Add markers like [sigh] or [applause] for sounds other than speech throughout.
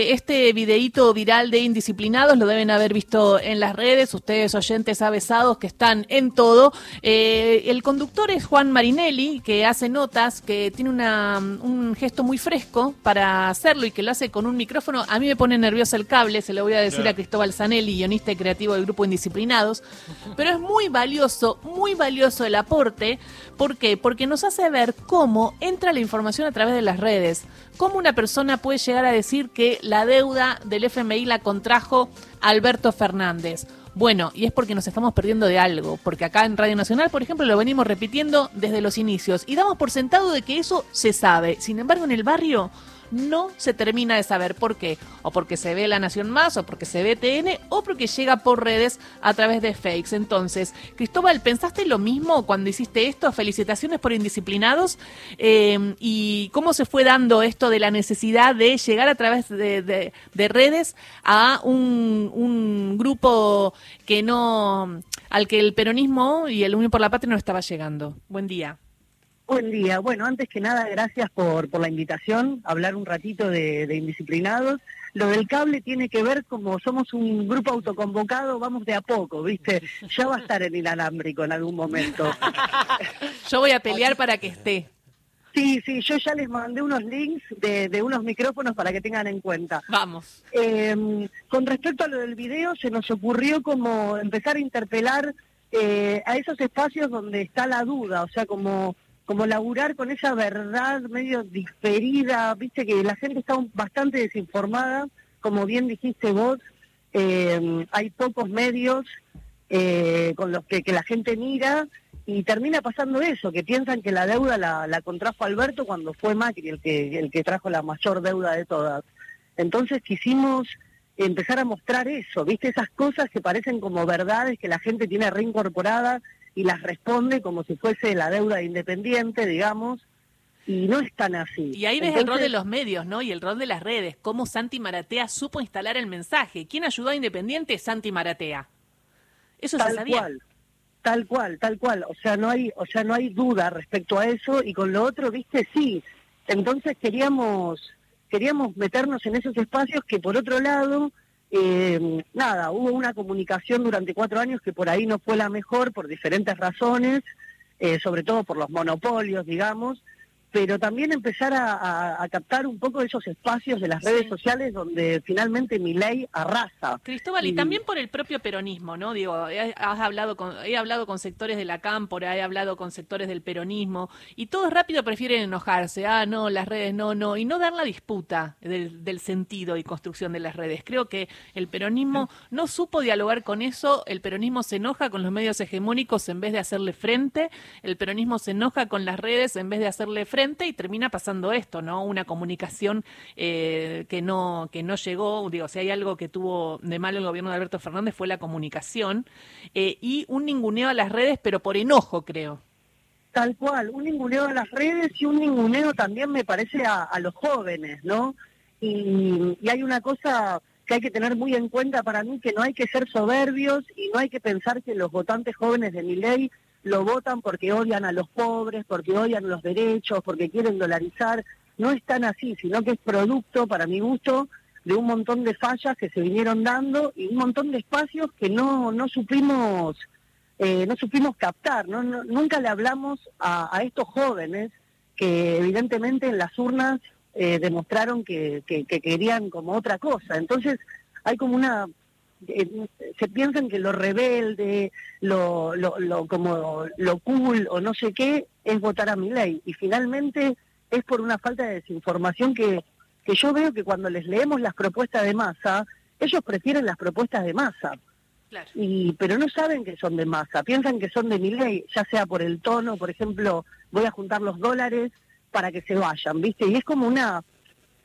Este videíto viral de indisciplinados lo deben haber visto en las redes, ustedes oyentes avesados que están en todo. Eh, el conductor es Juan Marinelli, que hace notas, que tiene una, un gesto muy fresco para hacerlo y que lo hace con un micrófono. A mí me pone nervioso el cable, se lo voy a decir a Cristóbal Zanelli, guionista y creativo del grupo Indisciplinados. Pero es muy valioso, muy valioso el aporte. ¿Por qué? Porque nos hace ver cómo entra la información a través de las redes. Cómo una persona puede llegar a decir que la deuda del FMI la contrajo Alberto Fernández. Bueno, y es porque nos estamos perdiendo de algo, porque acá en Radio Nacional, por ejemplo, lo venimos repitiendo desde los inicios y damos por sentado de que eso se sabe. Sin embargo, en el barrio no se termina de saber por qué. O porque se ve La Nación Más, o porque se ve TN, o porque llega por redes a través de fakes. Entonces, Cristóbal, ¿pensaste lo mismo cuando hiciste esto? Felicitaciones por Indisciplinados. Eh, ¿Y cómo se fue dando esto de la necesidad de llegar a través de, redes a un, un grupo que no al que el peronismo y el Unión por la Patria no estaba llegando? Buen día. Buen día. Bueno, antes que nada, gracias por, por la invitación, hablar un ratito de, indisciplinados. Lo del cable tiene que ver como somos un grupo autoconvocado, vamos de a poco, ¿viste? Ya va a estar en inalámbrico en algún momento. [laughs] yo voy a pelear para que esté. Sí, sí, yo ya les mandé unos links de, de unos micrófonos para que tengan en cuenta. Vamos. Em, con respecto a lo del video, se nos ocurrió como empezar a interpelar eh, a esos espacios donde está la duda, o sea, como como laburar con esa verdad medio diferida, viste que la gente está bastante desinformada, como bien dijiste vos, eh, hay pocos medios eh, con los que, la gente mira y termina pasando eso, que piensan que la deuda la, contrajo Alberto cuando fue Macri el que, el que trajo la mayor deuda de todas. Entonces quisimos empezar a mostrar eso, viste, esas cosas que parecen como verdades que la gente tiene reincorporada y las responde como si fuese la deuda independiente, digamos, y no es tan así. Y ahí ves el rol de los medios, ¿no? Y el rol de las redes, cómo Santi Maratea supo instalar el mensaje. ¿Quién ayudó a Independiente? Santi Maratea. Eso tal se sabía. Cual, tal cual, tal cual. O sea, no hay, o sea, no hay duda respecto a eso y con lo otro, viste, sí. Entonces queríamos, queríamos meternos en esos espacios que por otro lado eh, nada, hubo una comunicación durante cuatro años que por ahí no fue la mejor por diferentes razones, eh, sobre todo por los monopolios, digamos, pero también empezar a, captar un poco esos espacios de las redes sociales donde finalmente mi ley arrasa. Cristóbal, y, también por el propio peronismo, ¿no? Digo, has hablado con, he hablado con sectores de la cámpora, he hablado con sectores del peronismo, y todos rápido prefieren enojarse, ah, no, las redes, no, no, y no dar la disputa del, del sentido y construcción de las redes. Creo que el peronismo no supo dialogar con eso, el peronismo se enoja con los medios hegemónicos en vez de hacerle frente, el peronismo se enoja con las redes en vez de hacerle frente, y termina pasando esto, ¿no? Una comunicación eh, que no que no llegó, digo, si hay algo que tuvo de malo el gobierno de Alberto Fernández fue la comunicación eh, y un ninguneo a las redes, pero por enojo, creo. Tal cual, un ninguneo a las redes y un ninguneo también me parece a, los jóvenes, ¿no? Y, y hay una cosa que hay que tener muy en cuenta para mí, que no hay que ser soberbios y no hay que pensar que los votantes jóvenes de mi ley lo votan porque odian a los pobres, porque odian los derechos, porque quieren dolarizar. No es tan así, sino que es producto, para mi gusto, de un montón de fallas que se vinieron dando y un montón de espacios que no, no supimos eh, no supimos captar. nunca le hablamos a, estos jóvenes que evidentemente en las urnas eh, demostraron que querían como otra cosa. Entonces hay como una se piensan que lo rebelde, lo, lo, como lo cool o no sé qué es votar a mi ley. Y finalmente es por una falta de desinformación que, que yo veo que cuando les leemos las propuestas de masa, ellos prefieren las propuestas de masa. Y, pero no saben que son de masa, piensan que son de mi ley, ya sea por el tono, por ejemplo, voy a juntar los dólares para que se vayan, ¿viste? Y es como una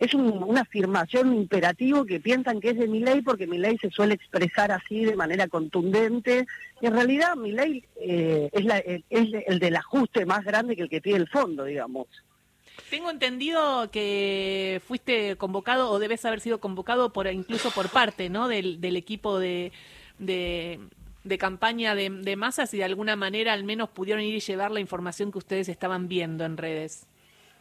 es una afirmación imperativo que piensan que es de mi ley porque mi ley se suele expresar así de manera contundente. Y en realidad mi ley eh, es, la, es el del ajuste más grande que el que tiene el fondo, digamos. Tengo entendido que fuiste convocado o debes haber sido convocado por incluso por parte ¿no? del, equipo de, de, de campaña de, de masas y de alguna manera al menos pudieron ir y llevar la información que ustedes estaban viendo en redes.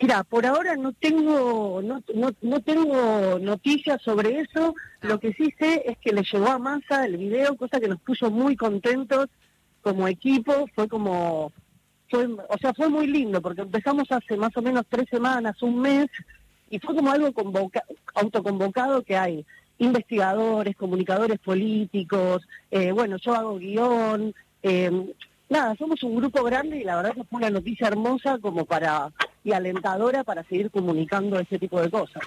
Mira, por ahora no tengo no, no, tengo noticias sobre eso. Lo que sí sé es que le llegó a masa el video, cosa que nos puso muy contentos como equipo. Fue como, fue, o sea, fue muy lindo porque empezamos hace más o menos tres semanas, un mes, y fue como algo convoca, autoconvocado que hay investigadores, comunicadores políticos, eh, bueno, yo hago guion, eh, nada, somos un grupo grande y la verdad que fue una noticia hermosa como para y alentadora para seguir comunicando ese tipo de cosas.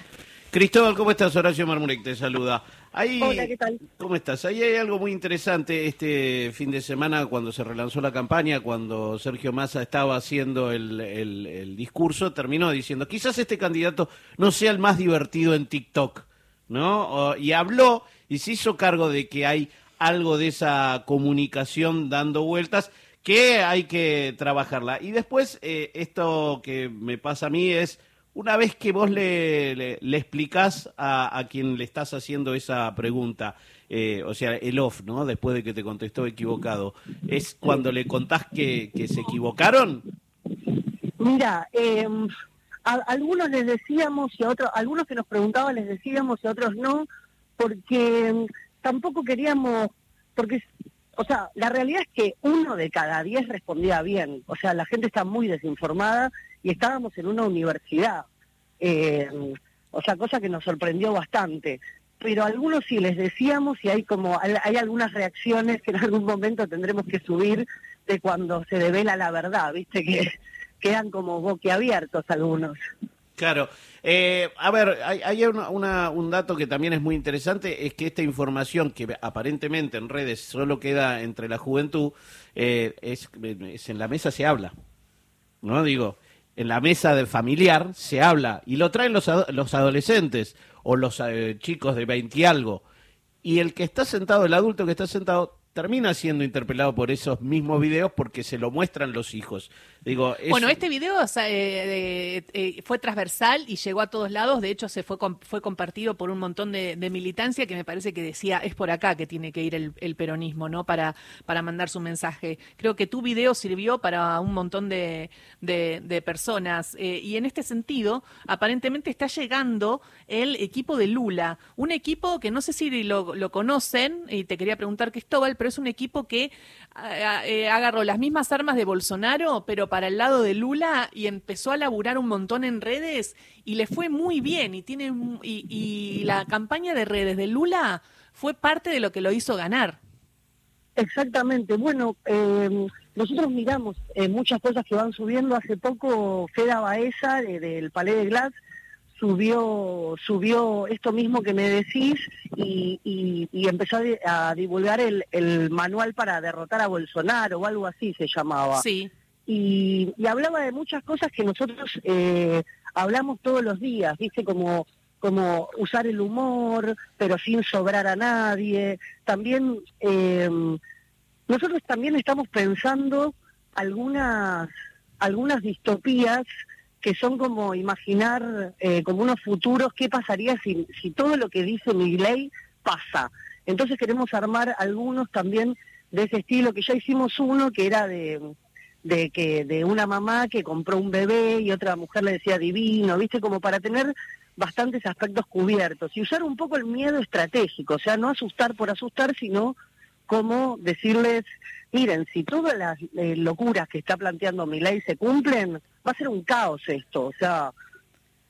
Cristóbal, ¿cómo estás? Horacio Marmurek te saluda. Hola, ¿qué tal? ¿Cómo estás? Ahí hay algo muy interesante este fin de semana cuando se relanzó la campaña, cuando Sergio Massa estaba haciendo el, el discurso, terminó diciendo, quizás este candidato no sea el más divertido en TikTok, ¿no? Y habló y se hizo cargo de que hay algo de esa comunicación dando vueltas que hay que trabajarla. Y después, eh, esto que me pasa a mí es, una vez que vos le, le, explicás a, quien le estás haciendo esa pregunta, eh, o sea, el off, ¿no? Después de que te contestó equivocado, ¿es cuando le contás que, que se equivocaron? Mira, em, a, algunos les decíamos y a otros, algunos que nos preguntaban les decíamos y a otros no, porque em, tampoco queríamos, porque o sea, la realidad es que uno de cada diez respondía bien. O sea, la gente está muy desinformada y estábamos en una universidad. Eh, o sea, cosa que nos sorprendió bastante. Pero algunos sí les decíamos y hay como hay algunas reacciones que en algún momento tendremos que subir de cuando se devela la verdad, viste que quedan como boquiabiertos algunos. Claro. Eh, a ver, hay, un dato que también es muy interesante, es que esta información que aparentemente en redes solo queda entre la juventud, eh, es, en la mesa se habla, ¿no? Digo, en la mesa de familiar se habla y lo traen los, los adolescentes o los eh, chicos de 20 y algo. Y el que está sentado, el adulto que está sentado, termina siendo interpelado por esos mismos videos porque se lo muestran los hijos. Digo, Bueno, este video eh, eh, fue transversal y llegó a todos lados. De hecho, se fue, fue compartido por un montón de, militancia que me parece que decía es por acá que tiene que ir el, peronismo, ¿no? Para, para mandar su mensaje. Creo que tu video sirvió para un montón de, personas. Eh, y en este sentido, aparentemente está llegando el equipo de Lula. Un equipo que no sé si lo, lo conocen, y te quería preguntar, Cristóbal, pero es un equipo que eh, agarró las mismas armas de Bolsonaro, pero para el lado de Lula y empezó a laburar un montón en redes y le fue muy bien y tiene y, la campaña de redes de Lula fue parte de lo que lo hizo ganar. Exactamente. Bueno, eh, nosotros miramos eh, muchas cosas que van subiendo. Hace poco Feda Baeza del Palais de Glass subió subió esto mismo que me decís y, y, empezó a, divulgar el, el, manual para derrotar a Bolsonaro o algo así se llamaba. Sí. Y, y hablaba de muchas cosas que nosotros eh, hablamos todos los días, dice como como usar el humor, pero sin sobrar a nadie. También eh, nosotros también estamos pensando algunas algunas distopías que son como imaginar eh, como unos futuros, qué pasaría si, si todo lo que dice mi ley pasa. Entonces queremos armar algunos también de ese estilo, que ya hicimos uno que era de, de que de una mamá que compró un bebé y otra mujer le decía divino, viste, como para tener bastantes aspectos cubiertos y usar un poco el miedo estratégico, o sea, no asustar por asustar, sino como decirles, miren, si todas las eh, locuras que está planteando mi ley se cumplen, va a ser un caos esto, o sea,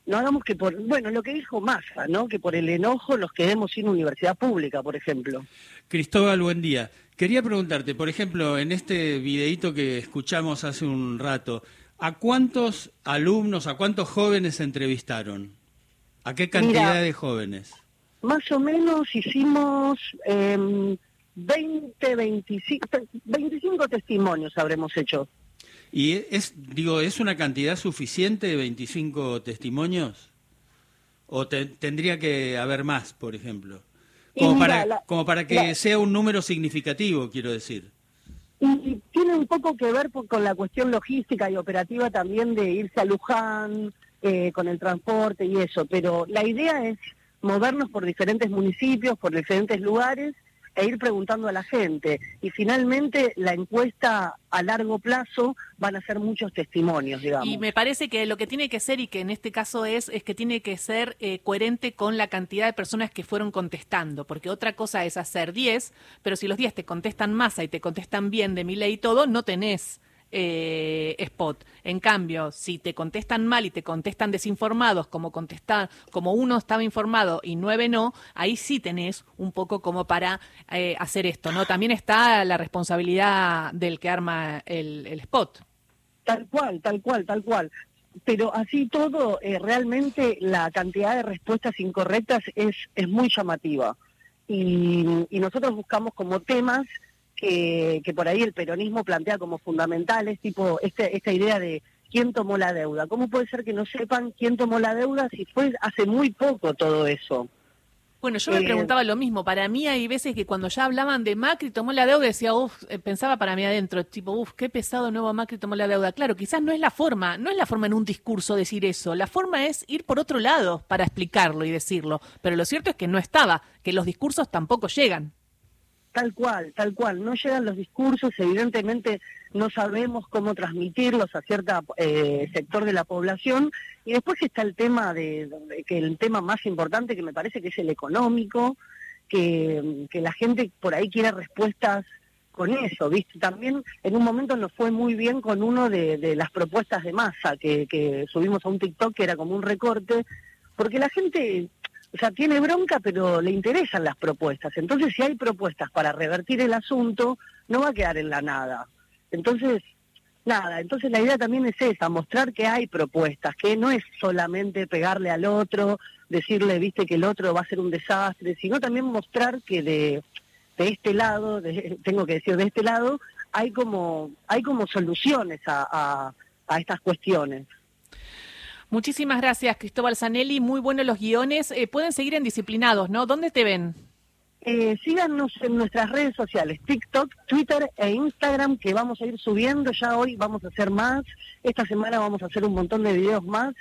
no hagamos que por, bueno, lo que dijo Massa, ¿no? Que por el enojo nos quedemos sin universidad pública, por ejemplo. Cristóbal, buen día. Quería preguntarte, por ejemplo, en este videíto que escuchamos hace un rato, ¿a cuántos alumnos, a cuántos jóvenes entrevistaron? ¿A qué cantidad de jóvenes? Más o menos hicimos eh, 20, 25, 25 testimonios habremos hecho. ¿Y es, digo, es una cantidad suficiente de 25 testimonios? ¿O tendría que haber más, por ejemplo? Como, para, como para que sea un número significativo, quiero decir. Y tiene un poco que ver con la cuestión logística y operativa también de irse a Luján, eh, con el transporte y eso, pero la idea es movernos por diferentes municipios, por diferentes lugares e ir preguntando a la gente. Y finalmente la encuesta a largo plazo van a ser muchos testimonios, digamos. Y me parece que lo que tiene que ser, y que en este caso es, es que tiene que ser eh, coherente con la cantidad de personas que fueron contestando, porque otra cosa es hacer 10, pero si los 10 te contestan masa y te contestan bien de mi ley y todo, no tenés eh, spot. En cambio, si te contestan mal y te contestan desinformados, como contestar, como uno estaba informado y nueve no, ahí sí tenés un poco como para eh, hacer esto, ¿no? También está la responsabilidad del que arma el, spot. Tal cual, tal cual, tal cual. Pero así todo, eh, realmente la cantidad de respuestas incorrectas es, es muy llamativa. Y nosotros buscamos como temas que, por ahí el peronismo plantea como fundamentales, tipo este, esta idea de quién tomó la deuda. ¿Cómo puede ser que no sepan quién tomó la deuda si fue hace muy poco todo eso? Bueno, yo me eh, preguntaba lo mismo. Para mí hay veces que cuando ya hablaban de Macri tomó la deuda, decía, uff, eh, pensaba para mí adentro, tipo, uff, qué pesado nuevo Macri tomó la deuda. Claro, quizás no es la forma, no es la forma en un discurso decir eso. La forma es ir por otro lado para explicarlo y decirlo. Pero lo cierto es que no estaba, que los discursos tampoco llegan. Tal cual, tal cual. No llegan los discursos, evidentemente no sabemos cómo transmitirlos a cierto eh, sector de la población. Y después está el tema de, que el tema más importante que me parece que es el económico, que, la gente por ahí quiere respuestas con eso, ¿viste? También en un momento nos fue muy bien con uno de, las propuestas de masa que, que subimos a un TikTok que era como un recorte, porque la gente o sea, tiene bronca, pero le interesan las propuestas. Entonces, si hay propuestas para revertir el asunto, no va a quedar en la nada. Entonces, nada, entonces la idea también es esa, mostrar que hay propuestas, que no es solamente pegarle al otro, decirle, viste, que el otro va a ser un desastre, sino también mostrar que de, de este lado, [laughs] tengo que decir, de este lado, hay como, hay como soluciones a, a estas cuestiones. Muchísimas gracias, Cristóbal Zanelli. Muy buenos los guiones. Eh, pueden seguir en Disciplinados, ¿no? ¿Dónde te ven? Eh, síganos en nuestras redes sociales, TikTok, Twitter e Instagram, que vamos a ir subiendo. Ya hoy vamos a hacer más. Esta semana vamos a hacer un montón de videos más,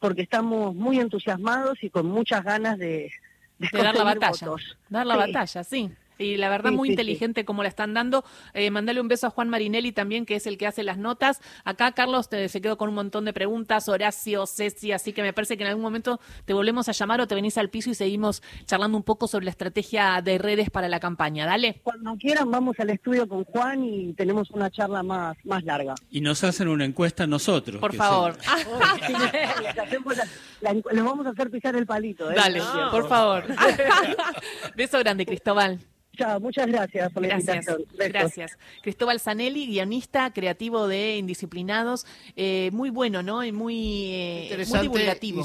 porque estamos muy entusiasmados y con muchas ganas de, de, dar la batalla. Dar la batalla, sí. Y la verdad, muy inteligente como la están dando. Eh, mandale un beso a Juan Marinelli también, que es el que hace las notas. Acá, Carlos, te, se quedó con un montón de preguntas. Horacio, Ceci, así que me parece que en algún momento te volvemos a llamar o te venís al piso y seguimos charlando un poco sobre la estrategia de redes para la campaña. Dale. Cuando quieran, vamos al estudio con Juan y tenemos una charla más, más larga. Y nos hacen una encuesta nosotros. Por favor. [laughs] les vamos a hacer pisar el palito. ¿eh? Dale, por favor. [laughs] Beso grande, Cristóbal. Muchas gracias por la invitación. Gracias. Cristóbal Zanelli, guionista creativo de Indisciplinados, eh, muy bueno, ¿no? Y muy, eh, muy divulgativo.